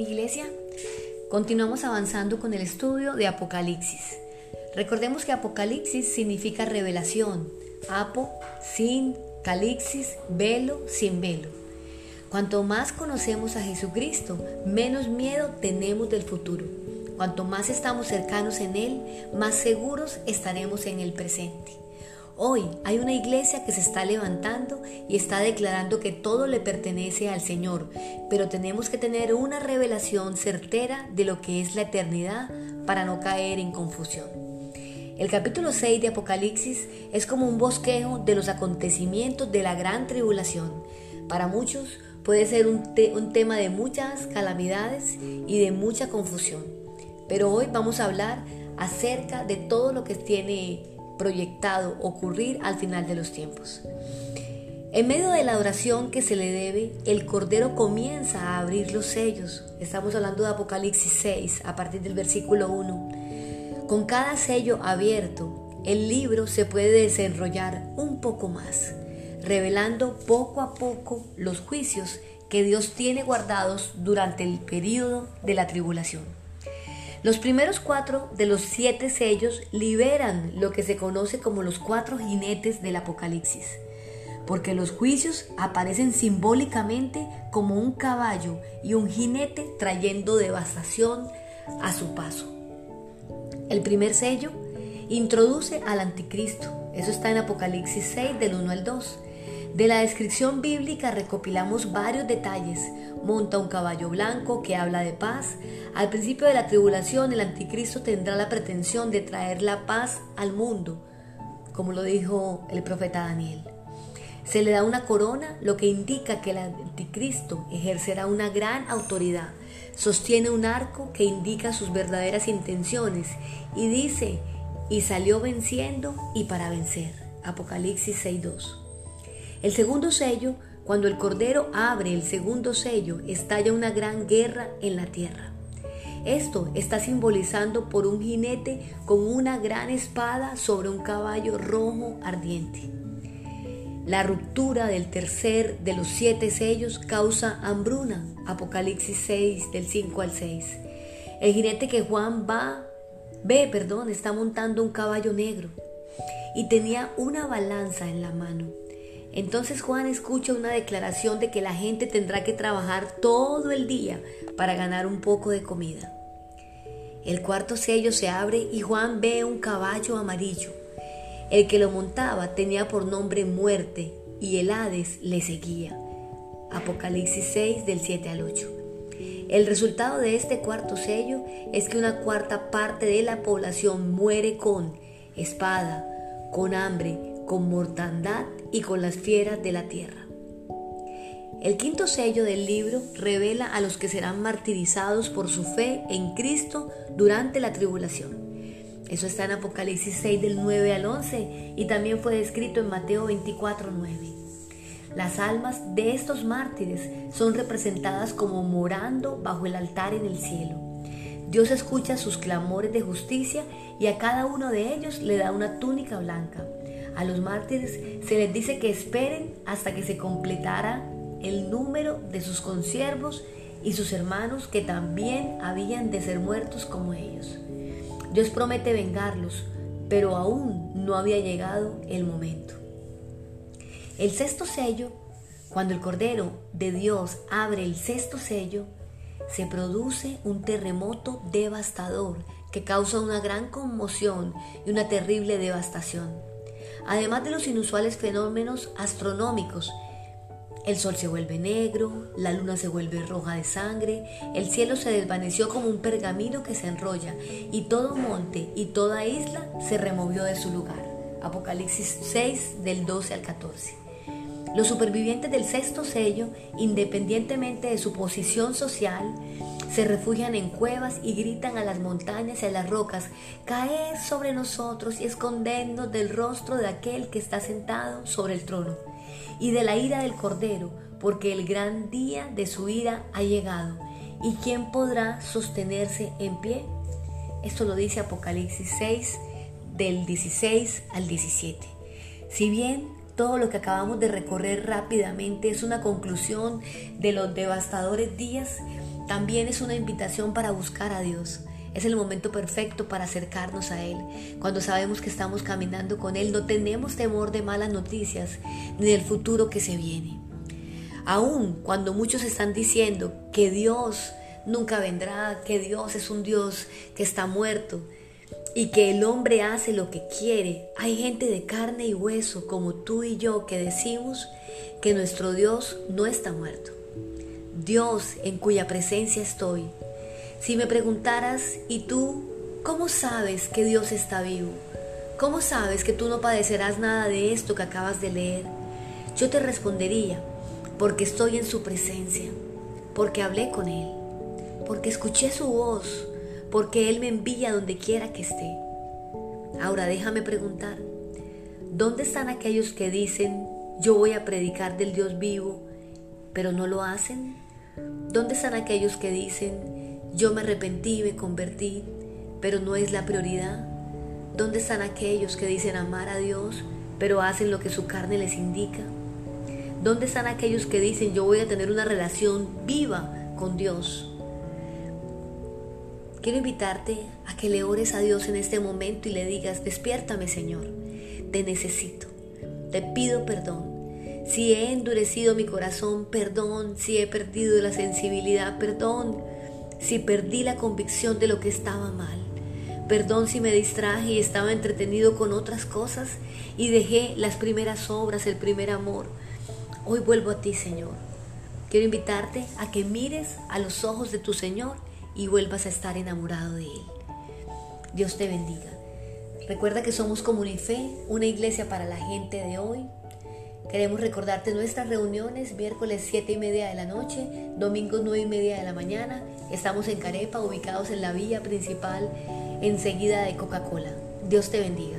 Iglesia, continuamos avanzando con el estudio de Apocalipsis. Recordemos que Apocalipsis significa revelación. Apo, sin, calixis, velo, sin velo. Cuanto más conocemos a Jesucristo, menos miedo tenemos del futuro. Cuanto más estamos cercanos en Él, más seguros estaremos en el presente. Hoy hay una iglesia que se está levantando y está declarando que todo le pertenece al Señor, pero tenemos que tener una revelación certera de lo que es la eternidad para no caer en confusión. El capítulo 6 de Apocalipsis es como un bosquejo de los acontecimientos de la gran tribulación. Para muchos puede ser un, un tema de muchas calamidades y de mucha confusión, pero hoy vamos a hablar acerca de todo lo que tiene proyectado ocurrir al final de los tiempos. En medio de la oración que se le debe, el Cordero comienza a abrir los sellos. Estamos hablando de Apocalipsis 6, a partir del versículo 1. Con cada sello abierto, el libro se puede desenrollar un poco más, revelando poco a poco los juicios que Dios tiene guardados durante el periodo de la tribulación. Los primeros cuatro de los siete sellos liberan lo que se conoce como los cuatro jinetes del Apocalipsis, porque los juicios aparecen simbólicamente como un caballo y un jinete trayendo devastación a su paso. El primer sello introduce al anticristo, eso está en Apocalipsis 6 del 1 al 2. De la descripción bíblica recopilamos varios detalles. Monta un caballo blanco que habla de paz. Al principio de la tribulación el anticristo tendrá la pretensión de traer la paz al mundo, como lo dijo el profeta Daniel. Se le da una corona, lo que indica que el anticristo ejercerá una gran autoridad. Sostiene un arco que indica sus verdaderas intenciones y dice, y salió venciendo y para vencer. Apocalipsis 6.2. El segundo sello, cuando el Cordero abre el segundo sello, estalla una gran guerra en la tierra. Esto está simbolizando por un jinete con una gran espada sobre un caballo rojo ardiente. La ruptura del tercer de los siete sellos causa hambruna. Apocalipsis 6 del 5 al 6. El jinete que Juan va, ve, perdón, está montando un caballo negro y tenía una balanza en la mano. Entonces Juan escucha una declaración de que la gente tendrá que trabajar todo el día para ganar un poco de comida. El cuarto sello se abre y Juan ve un caballo amarillo. El que lo montaba tenía por nombre muerte y el Hades le seguía. Apocalipsis 6 del 7 al 8. El resultado de este cuarto sello es que una cuarta parte de la población muere con espada, con hambre, con mortandad y con las fieras de la tierra. El quinto sello del libro revela a los que serán martirizados por su fe en Cristo durante la tribulación. Eso está en Apocalipsis 6 del 9 al 11 y también fue descrito en Mateo 24, 9. Las almas de estos mártires son representadas como morando bajo el altar en el cielo. Dios escucha sus clamores de justicia y a cada uno de ellos le da una túnica blanca. A los mártires se les dice que esperen hasta que se completara el número de sus consiervos y sus hermanos que también habían de ser muertos como ellos. Dios promete vengarlos, pero aún no había llegado el momento. El sexto sello, cuando el Cordero de Dios abre el sexto sello, se produce un terremoto devastador que causa una gran conmoción y una terrible devastación además de los inusuales fenómenos astronómicos. El sol se vuelve negro, la luna se vuelve roja de sangre, el cielo se desvaneció como un pergamino que se enrolla y todo monte y toda isla se removió de su lugar. Apocalipsis 6 del 12 al 14. Los supervivientes del sexto sello, independientemente de su posición social, se refugian en cuevas y gritan a las montañas y a las rocas, caed sobre nosotros y escondernos del rostro de aquel que está sentado sobre el trono y de la ira del Cordero, porque el gran día de su ira ha llegado. ¿Y quién podrá sostenerse en pie? Esto lo dice Apocalipsis 6 del 16 al 17. Si bien todo lo que acabamos de recorrer rápidamente es una conclusión de los devastadores días, también es una invitación para buscar a Dios. Es el momento perfecto para acercarnos a Él. Cuando sabemos que estamos caminando con Él, no tenemos temor de malas noticias ni del futuro que se viene. Aún cuando muchos están diciendo que Dios nunca vendrá, que Dios es un Dios que está muerto y que el hombre hace lo que quiere, hay gente de carne y hueso como tú y yo que decimos que nuestro Dios no está muerto. Dios en cuya presencia estoy. Si me preguntaras, ¿y tú cómo sabes que Dios está vivo? ¿Cómo sabes que tú no padecerás nada de esto que acabas de leer? Yo te respondería, porque estoy en su presencia, porque hablé con Él, porque escuché su voz, porque Él me envía donde quiera que esté. Ahora déjame preguntar, ¿dónde están aquellos que dicen, yo voy a predicar del Dios vivo, pero no lo hacen? ¿Dónde están aquellos que dicen, yo me arrepentí me convertí, pero no es la prioridad? ¿Dónde están aquellos que dicen amar a Dios, pero hacen lo que su carne les indica? ¿Dónde están aquellos que dicen yo voy a tener una relación viva con Dios? Quiero invitarte a que le ores a Dios en este momento y le digas, despiértame Señor, te necesito, te pido perdón si he endurecido mi corazón, perdón. Si he perdido la sensibilidad, perdón. Si perdí la convicción de lo que estaba mal. Perdón si me distraje y estaba entretenido con otras cosas y dejé las primeras obras, el primer amor. Hoy vuelvo a ti, Señor. Quiero invitarte a que mires a los ojos de tu Señor y vuelvas a estar enamorado de Él. Dios te bendiga. Recuerda que somos Comunife, una iglesia para la gente de hoy. Queremos recordarte nuestras reuniones miércoles 7 y media de la noche, domingo 9 y media de la mañana. Estamos en Carepa, ubicados en la villa principal, enseguida de Coca-Cola. Dios te bendiga.